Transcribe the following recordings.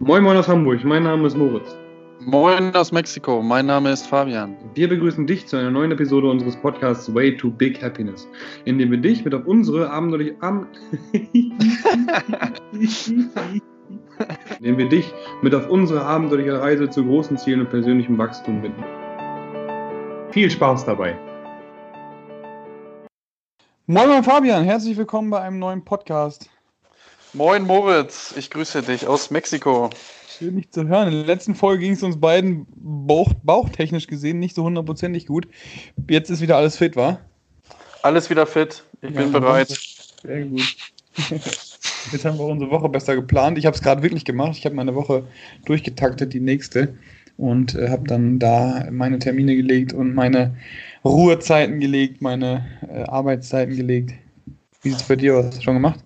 Moin Moin aus Hamburg, mein Name ist Moritz. Moin aus Mexiko, mein Name ist Fabian. Wir begrüßen dich zu einer neuen Episode unseres Podcasts Way to Big Happiness, in dem wir dich mit auf unsere abenteuerliche Am indem wir dich mit auf unsere abenteuerliche Reise zu großen Zielen und persönlichem Wachstum binden. Viel Spaß dabei! Moin, moin Fabian, herzlich willkommen bei einem neuen Podcast. Moin Moritz, ich grüße dich aus Mexiko. Schön, dich zu hören. In der letzten Folge ging es uns beiden bauch, bauchtechnisch gesehen nicht so hundertprozentig gut. Jetzt ist wieder alles fit, wa? Alles wieder fit. Ich ja, bin bereit. Sehr gut. Jetzt haben wir unsere Woche besser geplant. Ich habe es gerade wirklich gemacht. Ich habe meine Woche durchgetaktet, die nächste. Und äh, habe dann da meine Termine gelegt und meine Ruhezeiten gelegt, meine äh, Arbeitszeiten gelegt. Wie sieht es bei dir aus? Hast du schon gemacht?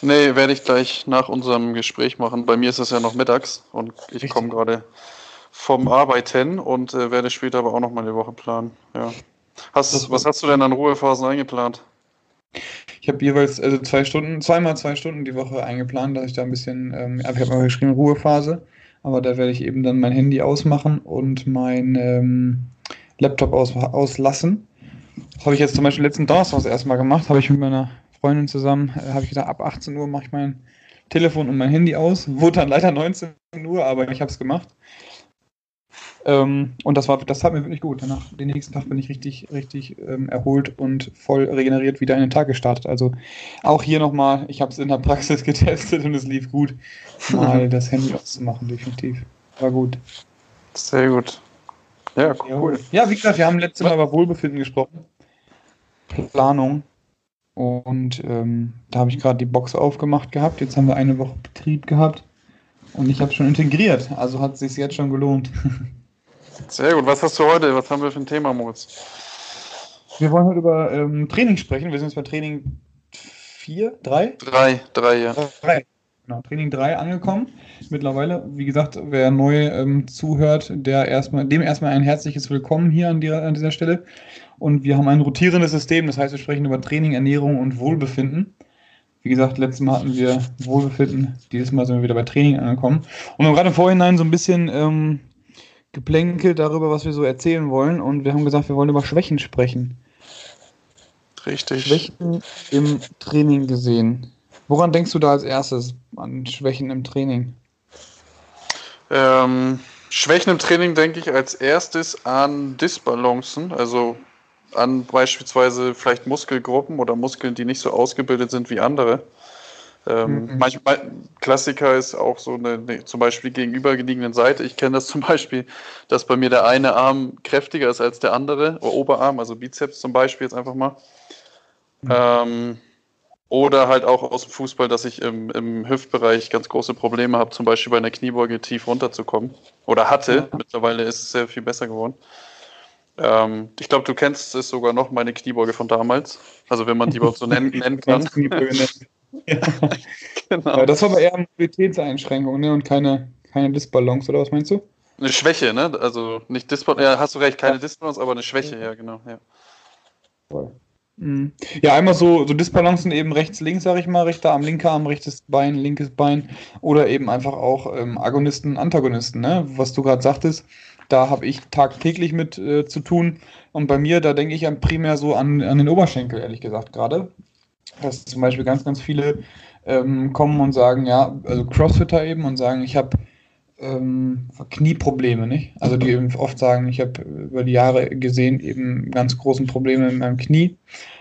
Nee, werde ich gleich nach unserem Gespräch machen. Bei mir ist es ja noch mittags und ich komme gerade vom Arbeiten und äh, werde später aber auch noch mal die Woche planen. Ja. Hast, was hast du denn an Ruhephasen eingeplant? Ich habe jeweils also zwei Stunden, zweimal zwei Stunden die Woche eingeplant, dass ich da ein bisschen, ähm, ich habe mal geschrieben Ruhephase, aber da werde ich eben dann mein Handy ausmachen und mein ähm, Laptop aus, auslassen. Das habe ich jetzt zum Beispiel letzten Donnerstag das erste Mal gemacht, habe ich mit meiner Freundin zusammen, äh, habe ich gesagt, ab 18 Uhr mache ich mein Telefon und mein Handy aus. Wurde dann leider 19 Uhr, aber ich habe es gemacht. Ähm, und das war, das hat mir wirklich gut. Danach, den nächsten Tag bin ich richtig, richtig ähm, erholt und voll regeneriert wieder in den Tag gestartet. Also auch hier nochmal, ich habe es in der Praxis getestet und es lief gut, mal das Handy auszumachen, definitiv. War gut. Sehr gut. Ja, cool. Ja, wie gesagt, wir haben letztes Mal über Wohlbefinden gesprochen. Planung. Und ähm, da habe ich gerade die Box aufgemacht gehabt. Jetzt haben wir eine Woche Betrieb gehabt. Und ich habe schon integriert. Also hat es sich jetzt schon gelohnt. Sehr gut. Was hast du heute? Was haben wir für ein Thema, Moritz? Wir wollen heute über ähm, Training sprechen. Wir sind jetzt bei Training 4, 3? 3, 3, ja. 3. Genau, Training 3 angekommen. Mittlerweile, wie gesagt, wer neu ähm, zuhört, der erstmal, dem erstmal ein herzliches Willkommen hier an, die, an dieser Stelle. Und wir haben ein rotierendes System, das heißt, wir sprechen über Training, Ernährung und Wohlbefinden. Wie gesagt, letztes Mal hatten wir Wohlbefinden, dieses Mal sind wir wieder bei Training angekommen. Und wir haben gerade im Vorhinein so ein bisschen ähm, geplänkelt darüber, was wir so erzählen wollen. Und wir haben gesagt, wir wollen über Schwächen sprechen. Richtig. Schwächen im Training gesehen. Woran denkst du da als erstes an Schwächen im Training? Ähm, Schwächen im Training denke ich als erstes an Disbalancen, also an beispielsweise vielleicht Muskelgruppen oder Muskeln, die nicht so ausgebildet sind wie andere. Ähm, mhm. Manchmal Klassiker ist auch so eine, eine zum Beispiel gegenübergelegenen Seite. Ich kenne das zum Beispiel, dass bei mir der eine Arm kräftiger ist als der andere, oder Oberarm, also Bizeps zum Beispiel jetzt einfach mal. Mhm. Ähm, oder halt auch aus dem Fußball, dass ich im, im Hüftbereich ganz große Probleme habe, zum Beispiel bei einer Kniebeuge tief runterzukommen. Oder hatte. Mittlerweile ist es sehr viel besser geworden. Ähm, ich glaube, du kennst es sogar noch, meine Kniebeuge von damals. Also wenn man die überhaupt so nennen, nennen kann. ja. genau. Aber das war aber eher eine Mobilitätseinschränkung ne? und keine, keine Disbalance, oder was meinst du? Eine Schwäche, ne? Also nicht Disbalance, ja, hast du recht, keine Disbalance, aber eine Schwäche, ja, genau. Ja. Mhm. Ja, einmal so, so Disbalancen eben rechts, links, sag ich mal, rechter Arm, linker Arm, rechtes Bein, linkes Bein oder eben einfach auch ähm, Agonisten, Antagonisten, ne? Was du gerade sagtest, da habe ich tagtäglich mit äh, zu tun und bei mir, da denke ich ja primär so an, an den Oberschenkel, ehrlich gesagt, gerade. Dass zum Beispiel ganz, ganz viele ähm, kommen und sagen, ja, also Crossfitter eben und sagen, ich habe ähm, Knieprobleme, nicht? Also die eben oft sagen, ich habe über die Jahre gesehen eben ganz großen Probleme in meinem Knie.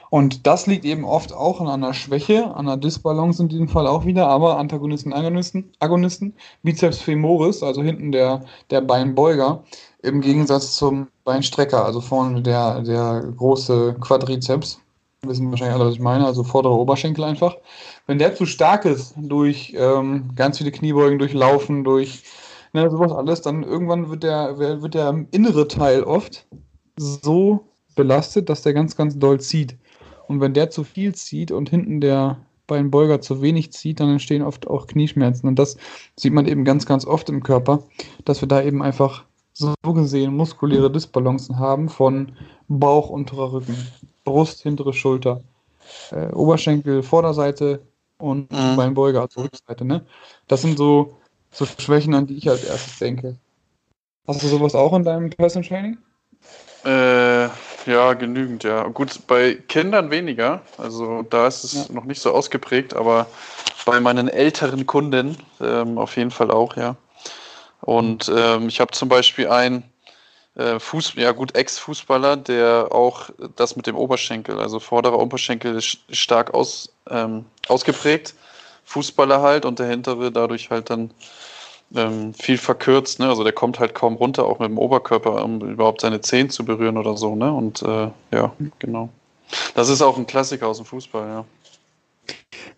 Und das liegt eben oft auch an einer Schwäche, an einer Disbalance in diesem Fall auch wieder, aber Antagonisten, Agonisten, Agonisten, Bizeps femoris, also hinten der, der Beinbeuger, im Gegensatz zum Beinstrecker, also vorne der, der große Quadrizeps, wissen wahrscheinlich alle, was ich meine, also vordere Oberschenkel einfach. Wenn der zu stark ist durch ähm, ganz viele Kniebeugen, durch Laufen, durch ne, sowas alles, dann irgendwann wird der, wird der innere Teil oft so belastet, dass der ganz, ganz doll zieht. Und wenn der zu viel zieht und hinten der Beinbeuger zu wenig zieht, dann entstehen oft auch Knieschmerzen. Und das sieht man eben ganz, ganz oft im Körper, dass wir da eben einfach so gesehen muskuläre Disbalancen haben von Bauch, unterer Rücken, Brust, hintere Schulter, äh, Oberschenkel, Vorderseite und mhm. Beinbeuger, also Rückseite. Ne? Das sind so so Schwächen, an die ich als erstes denke. Hast du sowas auch in deinem Personal Training? Äh, ja, genügend, ja. Gut, bei Kindern weniger. Also da ist es ja. noch nicht so ausgeprägt, aber bei meinen älteren Kunden ähm, auf jeden Fall auch, ja. Und ähm, ich habe zum Beispiel einen äh, Fuß, ja gut, Ex-Fußballer, der auch das mit dem Oberschenkel, also vorderer Oberschenkel ist stark aus, ähm, ausgeprägt. Fußballer halt und der hintere dadurch halt dann ähm, viel verkürzt, ne? Also der kommt halt kaum runter, auch mit dem Oberkörper, um überhaupt seine Zehen zu berühren oder so, ne? Und äh, ja, genau. Das ist auch ein Klassiker aus dem Fußball, ja.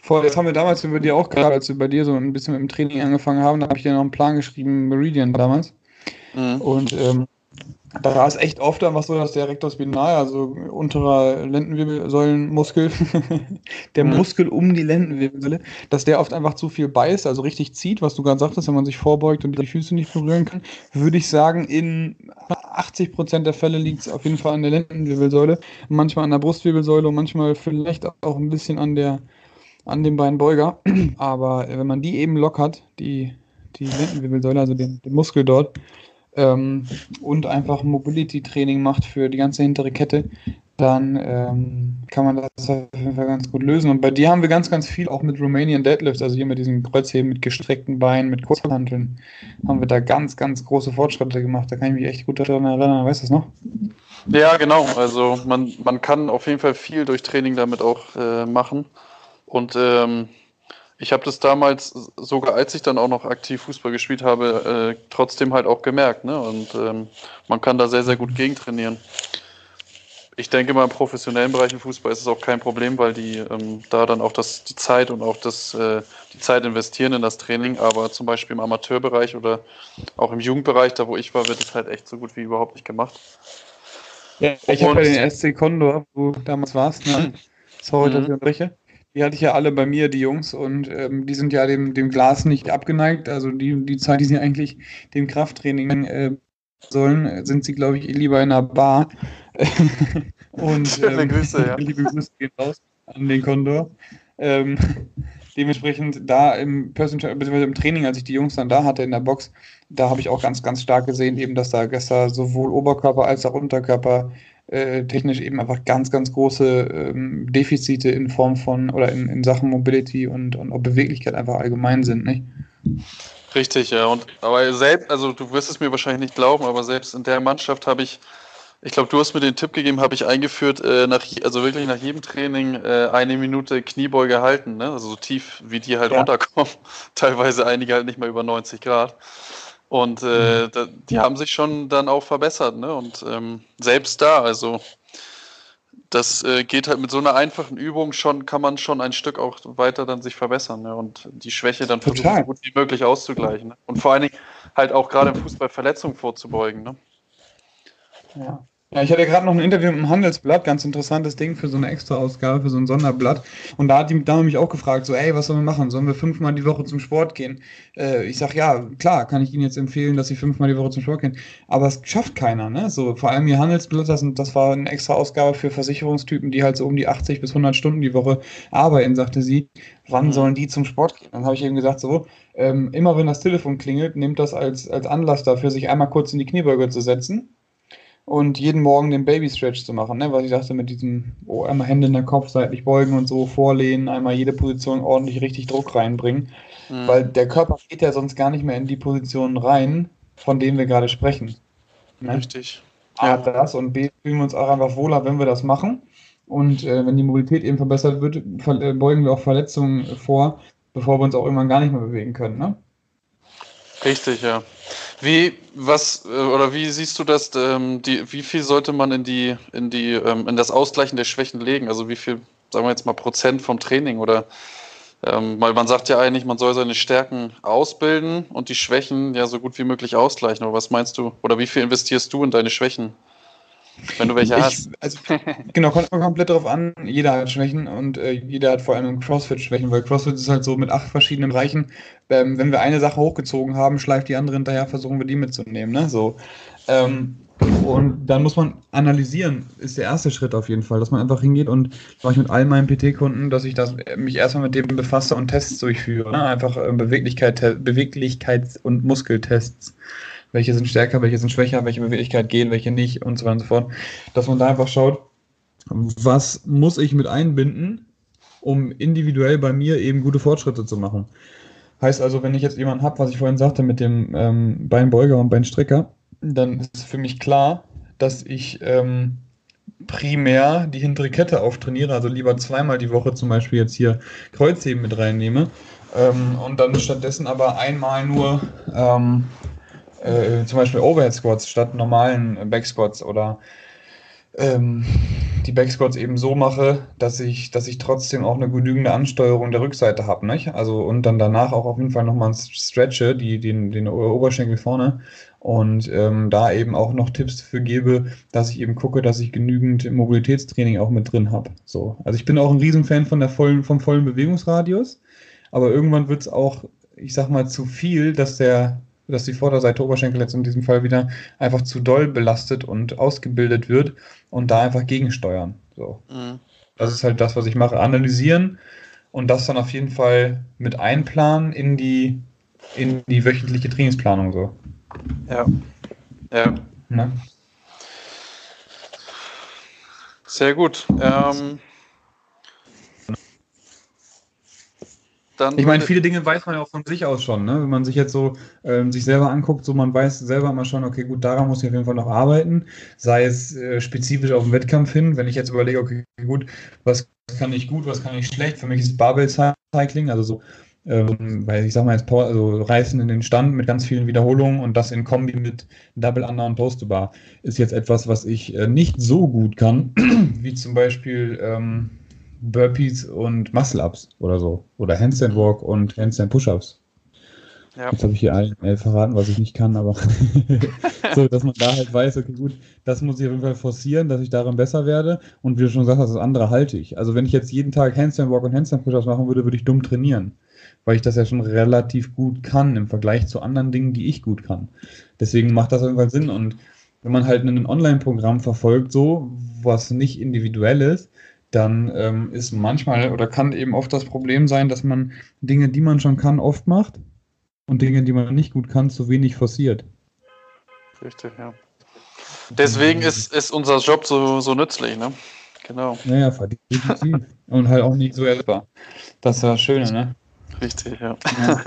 Voll, das haben wir damals über dir auch gehabt, als wir bei dir so ein bisschen mit dem Training angefangen haben, da habe ich dir noch einen Plan geschrieben, Meridian damals. Mhm. Und ähm, da es echt oft einfach so, dass der Rector spinal, also unterer Lendenwirbelsäulenmuskel, der mhm. Muskel um die Lendenwirbelsäule, dass der oft einfach zu viel beißt, also richtig zieht, was du gerade sagtest, wenn man sich vorbeugt und die Füße nicht berühren kann, würde ich sagen, in 80 Prozent der Fälle liegt es auf jeden Fall an der Lendenwirbelsäule, manchmal an der Brustwirbelsäule und manchmal vielleicht auch ein bisschen an der an dem Beinbeuger. Aber wenn man die eben lockert, die, die Lendenwirbelsäule, also den, den Muskel dort, ähm, und einfach Mobility-Training macht für die ganze hintere Kette, dann ähm, kann man das auf jeden Fall ganz gut lösen. Und bei dir haben wir ganz, ganz viel auch mit Romanian Deadlifts, also hier mit diesen Kreuzheben, mit gestreckten Beinen, mit Kurzhanteln, haben wir da ganz, ganz große Fortschritte gemacht. Da kann ich mich echt gut daran erinnern. Weißt du das noch? Ja, genau. Also man, man kann auf jeden Fall viel durch Training damit auch äh, machen. Und ähm, ich habe das damals, sogar als ich dann auch noch aktiv Fußball gespielt habe, äh, trotzdem halt auch gemerkt. Ne? Und ähm, man kann da sehr, sehr gut gegentrainieren. Ich denke mal, im professionellen Bereich im Fußball ist es auch kein Problem, weil die ähm, da dann auch das, die Zeit und auch das, äh, die Zeit investieren in das Training. Aber zum Beispiel im Amateurbereich oder auch im Jugendbereich, da wo ich war, wird es halt echt so gut wie überhaupt nicht gemacht. Ja, ich habe bei den SC Condor, wo du damals warst, ne? sorry, dass ich unterbreche. Die hatte ich ja alle bei mir, die Jungs, und ähm, die sind ja dem, dem Glas nicht abgeneigt. Also die, die Zeit, die sie eigentlich dem Krafttraining äh, sollen, sind sie, glaube ich, lieber in einer Bar. und Schöne ähm, Grüße, ja. liebe Grüße gehen raus an den Kondor. Ähm, dementsprechend da im Personal, beziehungsweise im Training, als ich die Jungs dann da hatte in der Box, da habe ich auch ganz, ganz stark gesehen, eben, dass da gestern sowohl Oberkörper als auch Unterkörper äh, technisch eben einfach ganz, ganz große ähm, Defizite in Form von oder in, in Sachen Mobility und, und auch Beweglichkeit einfach allgemein sind, nicht? Richtig, ja. Und aber selbst, also du wirst es mir wahrscheinlich nicht glauben, aber selbst in der Mannschaft habe ich, ich glaube, du hast mir den Tipp gegeben, habe ich eingeführt, äh, nach, also wirklich nach jedem Training äh, eine Minute Kniebeuge halten, ne? Also so tief, wie die halt ja. runterkommen. Teilweise einige halt nicht mal über 90 Grad. Und äh, mhm. da, die haben sich schon dann auch verbessert, ne? Und ähm, selbst da, also das äh, geht halt mit so einer einfachen Übung schon, kann man schon ein Stück auch weiter dann sich verbessern ne? und die Schwäche dann Total. versuchen, so gut wie möglich auszugleichen. Ne? Und vor allen Dingen halt auch gerade im Fußball Verletzungen vorzubeugen. Ne? Ja. Ja, ich hatte gerade noch ein Interview mit dem Handelsblatt, ganz interessantes Ding für so eine Extra-Ausgabe, für so ein Sonderblatt. Und da hat die Dame mich auch gefragt, so, ey, was sollen wir machen? Sollen wir fünfmal die Woche zum Sport gehen? Äh, ich sag, ja, klar, kann ich Ihnen jetzt empfehlen, dass Sie fünfmal die Woche zum Sport gehen. Aber es schafft keiner, ne? So, vor allem ihr Handelsblatt, das, das war eine Extra-Ausgabe für Versicherungstypen, die halt so um die 80 bis 100 Stunden die Woche arbeiten, sagte sie. Wann mhm. sollen die zum Sport gehen? Dann habe ich eben gesagt, so, ähm, immer wenn das Telefon klingelt, nehmt das als, als Anlass dafür, sich einmal kurz in die Kniebeuge zu setzen und jeden Morgen den Baby Stretch zu machen, ne? was ich dachte, mit diesem oh, einmal Hände in den Kopf seitlich beugen und so vorlehnen, einmal jede Position ordentlich richtig Druck reinbringen, mhm. weil der Körper geht ja sonst gar nicht mehr in die Positionen rein, von denen wir gerade sprechen. Ne? Richtig. A, ja. das und B, fühlen wir uns auch einfach wohler, wenn wir das machen. Und äh, wenn die Mobilität eben verbessert wird, äh, beugen wir auch Verletzungen vor, bevor wir uns auch irgendwann gar nicht mehr bewegen können. Ne? Richtig, ja. Wie, was, äh, oder wie siehst du das, ähm, die, wie viel sollte man in die, in die, ähm, in das Ausgleichen der Schwächen legen? Also wie viel, sagen wir jetzt mal, Prozent vom Training oder, ähm, weil man sagt ja eigentlich, man soll seine Stärken ausbilden und die Schwächen ja so gut wie möglich ausgleichen. Aber was meinst du, oder wie viel investierst du in deine Schwächen? Wenn du welche ich, hast. Also, genau, kommt komplett darauf an. Jeder hat Schwächen und äh, jeder hat vor allem CrossFit Schwächen, weil CrossFit ist halt so mit acht verschiedenen Bereichen. Ähm, wenn wir eine Sache hochgezogen haben, schleift die andere hinterher, versuchen wir die mitzunehmen. Ne? So. Ähm, und dann muss man analysieren, ist der erste Schritt auf jeden Fall, dass man einfach hingeht und mache ich mit all meinen PT-Kunden, dass ich das, mich erstmal mit dem befasse und Tests durchführe. Ne? Einfach äh, Beweglichkeit, Beweglichkeits- und Muskeltests. Welche sind stärker, welche sind schwächer, welche Beweglichkeit gehen, welche nicht und so weiter und so fort. Dass man da einfach schaut, was muss ich mit einbinden, um individuell bei mir eben gute Fortschritte zu machen. Heißt also, wenn ich jetzt jemanden habe, was ich vorhin sagte mit dem ähm, Beinbeuger und Beinstrecker, dann ist für mich klar, dass ich ähm, primär die hintere Kette auftrainiere, also lieber zweimal die Woche zum Beispiel jetzt hier Kreuzheben mit reinnehme ähm, und dann stattdessen aber einmal nur ähm, äh, zum Beispiel Overhead Squats statt normalen Back Squats oder ähm, die Backsquats eben so mache, dass ich, dass ich trotzdem auch eine genügende Ansteuerung der Rückseite habe, nicht? Also und dann danach auch auf jeden Fall nochmal stretche, die, den, den Oberschenkel vorne und ähm, da eben auch noch Tipps für gebe, dass ich eben gucke, dass ich genügend Mobilitätstraining auch mit drin habe. So, also ich bin auch ein Riesenfan von der vollen, vom vollen Bewegungsradius, aber irgendwann wird es auch, ich sag mal, zu viel, dass der dass die Vorderseite Oberschenkel jetzt in diesem Fall wieder einfach zu doll belastet und ausgebildet wird und da einfach gegensteuern. So. Mhm. Das ist halt das, was ich mache. Analysieren und das dann auf jeden Fall mit einplanen in die, in die wöchentliche Trainingsplanung. So. Ja. Ja. Na? Sehr gut. Ähm, dann. Ich meine, viele Dinge weiß man ja auch von sich aus schon, ne? Wenn man sich jetzt so ähm, sich selber anguckt, so man weiß selber immer schon, okay, gut, daran muss ich auf jeden Fall noch arbeiten, sei es äh, spezifisch auf den Wettkampf hin. Wenn ich jetzt überlege, okay, gut, was kann ich gut, was kann ich schlecht? Für mich ist Barbell Cycling, also so ähm, weil ich sag mal jetzt Power, also Reißen in den Stand mit ganz vielen Wiederholungen und das in Kombi mit Double Under und Toast to Bar ist jetzt etwas, was ich äh, nicht so gut kann, wie zum Beispiel ähm, Burpees und Muscle-Ups oder so. Oder Handstand Walk und Handstand Push-Ups. Ja. Jetzt habe ich hier allen äh, verraten, was ich nicht kann, aber so, dass man da halt weiß, okay, gut, das muss ich auf jeden Fall forcieren, dass ich darin besser werde. Und wie du schon sagst, das andere halte ich. Also wenn ich jetzt jeden Tag Handstand Walk und Handstand Push-Ups machen würde, würde ich dumm trainieren. Weil ich das ja schon relativ gut kann im Vergleich zu anderen Dingen, die ich gut kann. Deswegen macht das auf jeden Fall Sinn. Und wenn man halt ein Online-Programm verfolgt, so, was nicht individuell ist, dann ähm, ist manchmal oder kann eben oft das Problem sein, dass man Dinge, die man schon kann, oft macht und Dinge, die man nicht gut kann, zu wenig forciert. Richtig, ja. Deswegen ist, ist unser Job so, so nützlich, ne? Genau. Naja, definitiv. und halt auch nicht so erlebbar. Das ist das Schöne, ne? Richtig, ja. ja.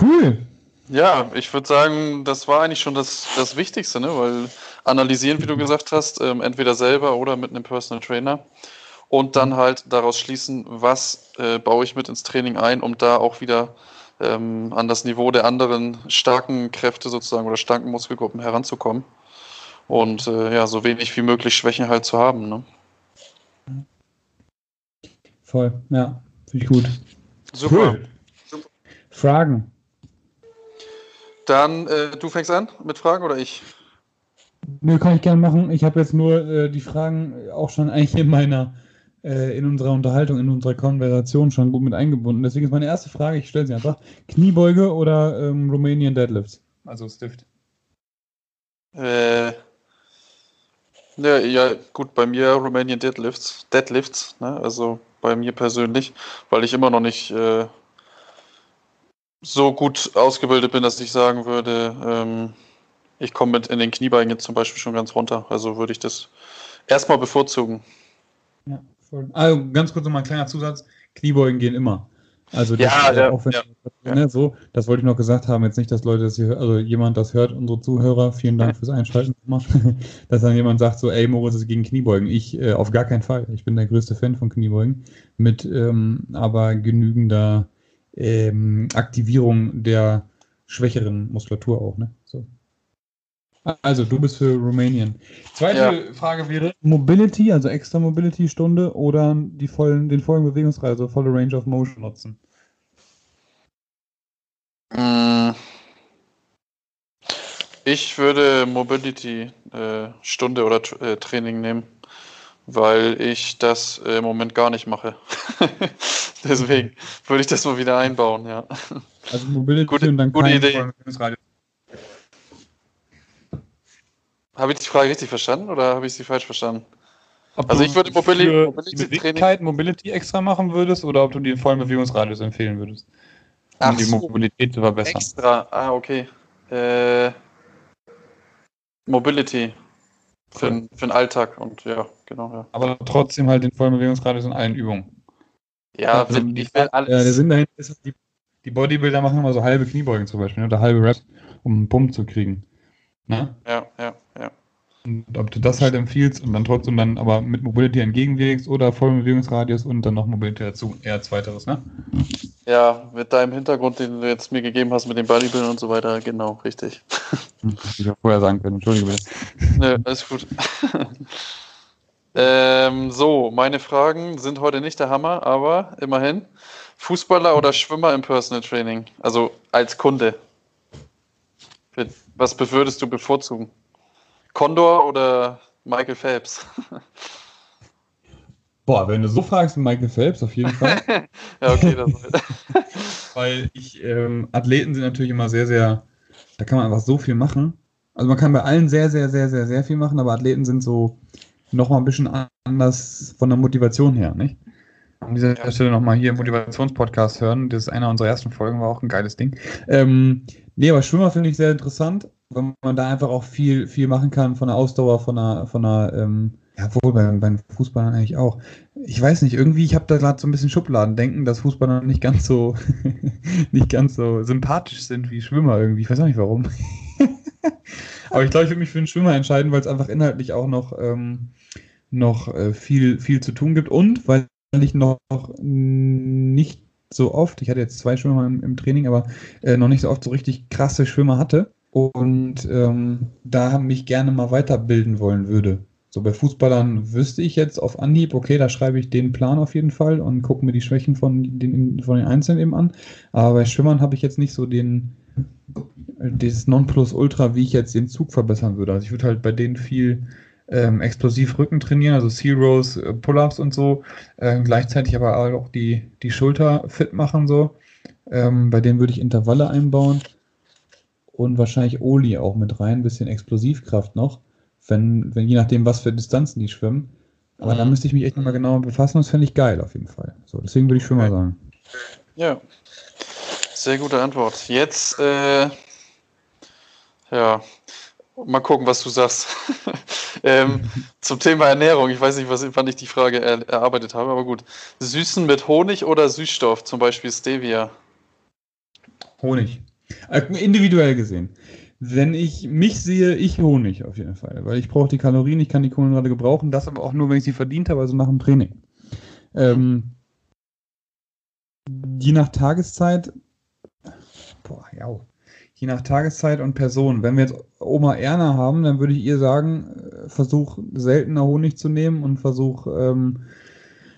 Cool. Ja, ich würde sagen, das war eigentlich schon das, das Wichtigste, ne? weil analysieren, wie du gesagt hast, ähm, entweder selber oder mit einem Personal Trainer und dann halt daraus schließen, was äh, baue ich mit ins Training ein, um da auch wieder ähm, an das Niveau der anderen starken Kräfte sozusagen oder starken Muskelgruppen heranzukommen und äh, ja, so wenig wie möglich Schwächen halt zu haben. Ne? Voll, ja, finde ich gut. Super. Cool. Fragen? Dann, äh, du fängst an mit Fragen oder ich? Nö, kann ich gerne machen. Ich habe jetzt nur äh, die Fragen auch schon eigentlich in meiner, äh, in unserer Unterhaltung, in unserer Konversation schon gut mit eingebunden. Deswegen ist meine erste Frage, ich stelle sie einfach: Kniebeuge oder ähm, Romanian Deadlifts? Also Stift. Äh. Ja, ja, gut, bei mir Romanian Deadlifts, Deadlifts, ne? also bei mir persönlich, weil ich immer noch nicht äh, so gut ausgebildet bin, dass ich sagen würde, ähm, ich komme mit in den Kniebeugen jetzt zum Beispiel schon ganz runter. Also würde ich das erstmal bevorzugen. Ja, voll. Also ganz kurz nochmal ein kleiner Zusatz. Kniebeugen gehen immer. Also das, ja, ja, auch wenn, ja, ne, so, das wollte ich noch gesagt haben, jetzt nicht, dass Leute das hier, also jemand das hört, unsere Zuhörer, vielen Dank fürs Einschalten, dass dann jemand sagt so, ey, Moritz ist gegen Kniebeugen. Ich äh, auf gar keinen Fall. Ich bin der größte Fan von Kniebeugen, mit ähm, aber genügender ähm, Aktivierung der schwächeren Muskulatur auch, ne? So. Also, du bist für Rumänien. Zweite ja. Frage wäre Mobility, also extra Mobility-Stunde oder die vollen, den vollen Bewegungsreise, also volle Range of Motion nutzen? Ich würde Mobility äh, Stunde oder äh, Training nehmen, weil ich das äh, im Moment gar nicht mache. Deswegen würde ich das mal wieder einbauen, ja. Also Mobility gute, und dann gute Idee. Habe ich die Frage richtig verstanden oder habe ich sie falsch verstanden? Ob also ich würde Mobility, Mobility, Mobility extra machen würdest oder ob du den vollen Bewegungsradius empfehlen würdest, um Ach die so, Mobilität zu verbessern. Extra, ah okay. Äh, Mobility für, cool. für den Alltag und ja, genau. Ja. Aber trotzdem halt den vollen Bewegungsradius in allen Übungen. Ja, also die, ich will alles. Ja, der Sinn dahinter ist, die, die Bodybuilder machen immer so halbe Kniebeugen zum Beispiel, oder halbe Reps, um einen Pump zu kriegen. Ne? Ja, ja, ja. Und ob du das halt empfiehlst und dann trotzdem dann aber mit Mobility entgegenwirkst oder vollen Bewegungsradius und dann noch Mobility dazu, eher zweiteres, ne? Ja, mit deinem Hintergrund, den du jetzt mir gegeben hast mit dem Bodybuilding und so weiter, genau, richtig. Ich ja vorher sagen können, entschuldige bitte. Nö, alles gut. ähm, so, meine Fragen sind heute nicht der Hammer, aber immerhin. Fußballer oder Schwimmer im Personal Training? Also als Kunde. Was würdest du bevorzugen? Condor oder Michael Phelps? Boah, wenn du so fragst, Michael Phelps auf jeden Fall. ja, okay, das Weil ich, ähm, Athleten sind natürlich immer sehr, sehr, da kann man einfach so viel machen. Also man kann bei allen sehr, sehr, sehr, sehr, sehr viel machen, aber Athleten sind so nochmal ein bisschen anders von der Motivation her, nicht? An dieser ja. Stelle nochmal hier Motivationspodcast hören. Das ist einer unserer ersten Folgen, war auch ein geiles Ding. Ähm, nee, aber Schwimmer finde ich sehr interessant weil man da einfach auch viel, viel machen kann von der Ausdauer, von der, von der, ähm, ja, wohl bei, bei Fußballern eigentlich auch. Ich weiß nicht, irgendwie, ich habe da gerade so ein bisschen Schubladendenken, dass Fußballer nicht ganz so, nicht ganz so sympathisch sind wie Schwimmer irgendwie. Ich weiß auch nicht warum. Aber ich glaube, ich würde mich für einen Schwimmer entscheiden, weil es einfach inhaltlich auch noch, ähm, noch äh, viel, viel zu tun gibt und weil ich noch nicht so oft, ich hatte jetzt zwei Schwimmer im, im Training, aber äh, noch nicht so oft so richtig krasse Schwimmer hatte und ähm, da mich gerne mal weiterbilden wollen würde. So bei Fußballern wüsste ich jetzt auf Anhieb, okay, da schreibe ich den Plan auf jeden Fall und gucke mir die Schwächen von den, von den Einzelnen eben an. Aber bei Schwimmern habe ich jetzt nicht so den, das Nonplusultra, wie ich jetzt den Zug verbessern würde. Also ich würde halt bei denen viel ähm, explosiv Rücken trainieren, also Seal Rows, äh, Pull-Ups und so. Äh, gleichzeitig aber auch die, die Schulter fit machen so. Ähm, bei denen würde ich Intervalle einbauen und wahrscheinlich Oli auch mit rein, ein bisschen Explosivkraft noch, wenn, wenn je nachdem, was für Distanzen die schwimmen. Aber mhm. da müsste ich mich echt nochmal genauer befassen das fände ich geil auf jeden Fall. So, deswegen würde ich schon mal sagen. Ja, sehr gute Antwort. Jetzt, äh, ja, mal gucken, was du sagst. ähm, zum Thema Ernährung. Ich weiß nicht, was, wann ich die Frage er, erarbeitet habe, aber gut. Süßen mit Honig oder Süßstoff, zum Beispiel Stevia? Honig. Äh, individuell gesehen. Wenn ich mich sehe, ich Honig auf jeden Fall, weil ich brauche die Kalorien, ich kann die Kohlenhydrate gebrauchen, das aber auch nur, wenn ich sie verdient habe, also nach dem Training. Ähm, je nach Tageszeit, boah, ja, je nach Tageszeit und Person. Wenn wir jetzt Oma Erna haben, dann würde ich ihr sagen, äh, versuch seltener Honig zu nehmen und versuch ähm,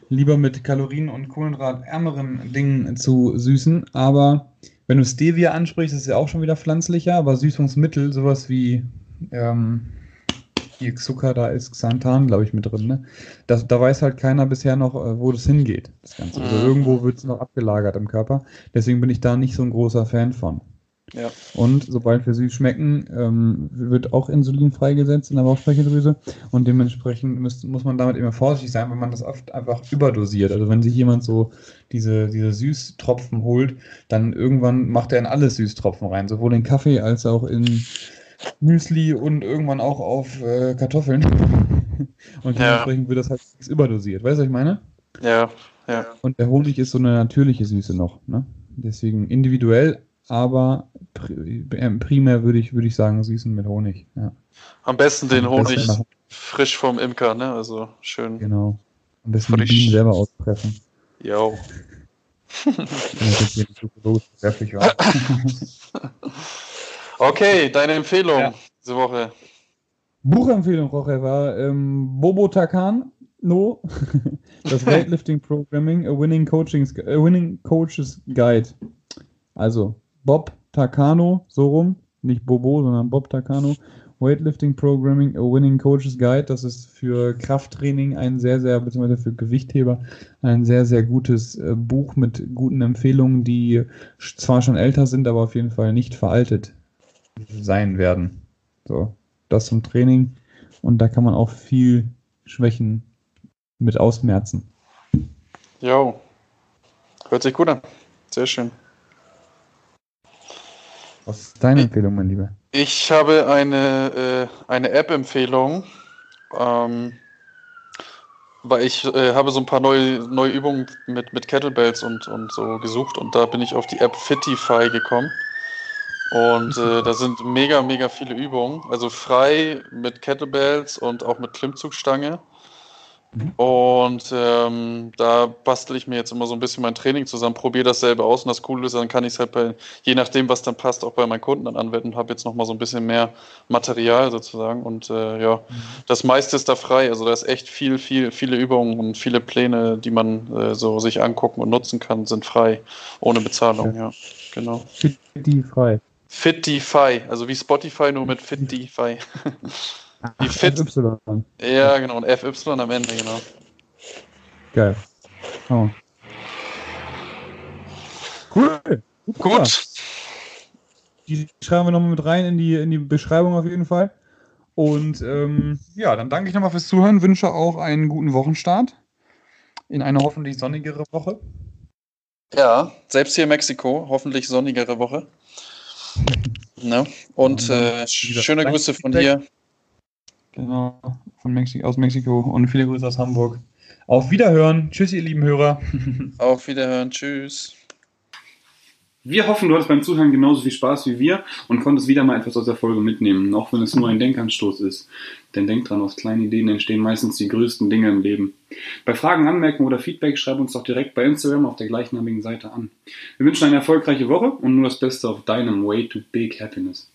lieber mit Kalorien und Kohlenhydratärmeren Dingen zu süßen. Aber wenn du Stevia ansprichst, ist ja auch schon wieder pflanzlicher, aber Süßungsmittel, sowas wie ähm, hier Zucker, da ist Xanthan, glaube ich, mit drin. Ne? Das, da weiß halt keiner bisher noch, äh, wo das hingeht, das Ganze. Also mhm. irgendwo wird es noch abgelagert im Körper. Deswegen bin ich da nicht so ein großer Fan von. Ja. Und sobald wir süß schmecken, ähm, wird auch Insulin freigesetzt in der Bauchspeicheldrüse und dementsprechend muss, muss man damit immer vorsichtig sein, wenn man das oft einfach überdosiert. Also wenn sich jemand so diese, diese Süßtropfen holt, dann irgendwann macht er in alles Süßtropfen rein, sowohl in Kaffee als auch in Müsli und irgendwann auch auf äh, Kartoffeln. und dementsprechend ja. wird das halt überdosiert. Weißt du, was ich meine? Ja, ja. Und der Honig ist so eine natürliche Süße noch. Ne? Deswegen individuell aber äh, primär würde ich, würde ich sagen, süßen mit Honig. Ja. Am besten den Honig frisch vom Imker, ne? Also schön. Genau. Am besten frisch. die Bienen selber auspressen. Jo. okay, deine Empfehlung ja. diese Woche. Buchempfehlung, Roche, war ähm, Bobo Takan, No, das Weightlifting Programming, a Winning, Coaching, a Winning Coaches Guide. Also, Bob Takano, so rum, nicht Bobo, sondern Bob Takano. Weightlifting Programming, A Winning Coach's Guide. Das ist für Krafttraining ein sehr, sehr, beziehungsweise für Gewichtheber ein sehr, sehr gutes äh, Buch mit guten Empfehlungen, die zwar schon älter sind, aber auf jeden Fall nicht veraltet sein werden. So, das zum Training. Und da kann man auch viel Schwächen mit ausmerzen. Jo. Hört sich gut an. Sehr schön. Was ist deine Empfehlung, mein Lieber? Ich habe eine, äh, eine App-Empfehlung, ähm, weil ich äh, habe so ein paar neue, neue Übungen mit, mit Kettlebells und, und so gesucht und da bin ich auf die App Fitify gekommen. Und äh, da sind mega, mega viele Übungen. Also frei mit Kettlebells und auch mit Klimmzugstange. Mhm. Und ähm, da bastel ich mir jetzt immer so ein bisschen mein Training zusammen, probiere dasselbe aus und das Coole ist, dann kann ich es halt bei, je nachdem, was dann passt, auch bei meinen Kunden dann anwenden und habe jetzt nochmal so ein bisschen mehr Material sozusagen. Und äh, ja, mhm. das meiste ist da frei. Also da ist echt viel, viel, viele Übungen und viele Pläne, die man äh, so sich angucken und nutzen kann, sind frei, ohne Bezahlung, ja, ja genau. Die frei. Fitify, also wie Spotify, nur mit Fitify. Wie fit. FY. Ja, genau, und FY am Ende, genau. Geil. Oh. Cool. Gut. Die schreiben wir nochmal mit rein in die, in die Beschreibung auf jeden Fall. Und ähm, ja, dann danke ich nochmal fürs Zuhören, wünsche auch einen guten Wochenstart in eine hoffentlich sonnigere Woche. Ja, selbst hier in Mexiko, hoffentlich sonnigere Woche. ne? Und äh, schöne Grüße von dir. Genau, von Mexiko, aus Mexiko und viele Grüße aus Hamburg. Auf Wiederhören. Tschüss, ihr lieben Hörer. Auf Wiederhören. Tschüss. Wir hoffen, du hattest beim Zuhören genauso viel Spaß wie wir und konntest wieder mal etwas aus der Folge mitnehmen, auch wenn es nur ein Denkanstoß ist. Denn denk dran, aus kleinen Ideen entstehen meistens die größten Dinge im Leben. Bei Fragen, Anmerkungen oder Feedback schreib uns doch direkt bei Instagram auf der gleichnamigen Seite an. Wir wünschen eine erfolgreiche Woche und nur das Beste auf deinem Way to Big Happiness.